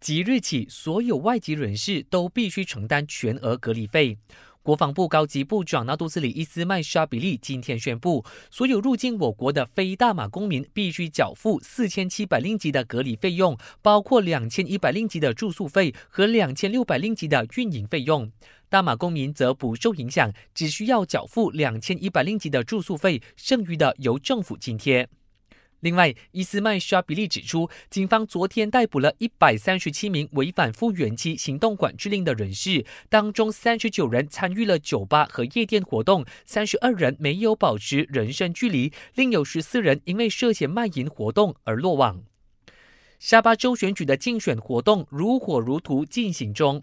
即日起，所有外籍人士都必须承担全额隔离费。国防部高级部长纳杜斯里伊斯麦沙比利今天宣布，所有入境我国的非大马公民必须缴付四千七百令吉的隔离费用，包括两千一百令吉的住宿费和两千六百令吉的运营费用。大马公民则不受影响，只需要缴付两千一百令吉的住宿费，剩余的由政府津贴。另外，伊斯曼沙比利指出，警方昨天逮捕了一百三十七名违反复原期行动管制令的人士，当中三十九人参与了酒吧和夜店活动，三十二人没有保持人身距离，另有十四人因为涉嫌卖淫活动而落网。沙巴州选举的竞选活动如火如荼进行中。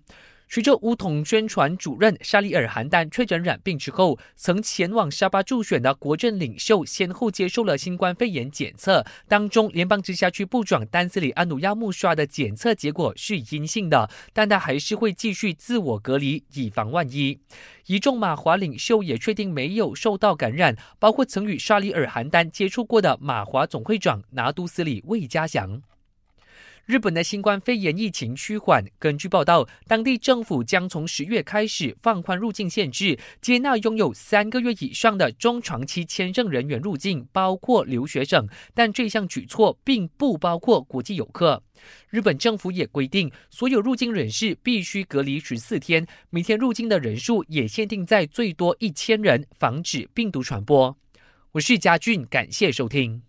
随着乌统宣传主任沙利尔·韩丹确诊染病之后，曾前往沙巴助选的国政领袖先后接受了新冠肺炎检测，当中联邦直辖区部长丹斯里安努亚穆刷的检测结果是阴性的，但他还是会继续自我隔离，以防万一。一众马华领袖也确定没有受到感染，包括曾与沙利尔·韩丹接触过的马华总会长拿督斯里魏家祥。日本的新冠肺炎疫情趋缓。根据报道，当地政府将从十月开始放宽入境限制，接纳拥有三个月以上的中长期签证人员入境，包括留学生。但这项举措并不包括国际游客。日本政府也规定，所有入境人士必须隔离十四天，每天入境的人数也限定在最多一千人，防止病毒传播。我是嘉俊，感谢收听。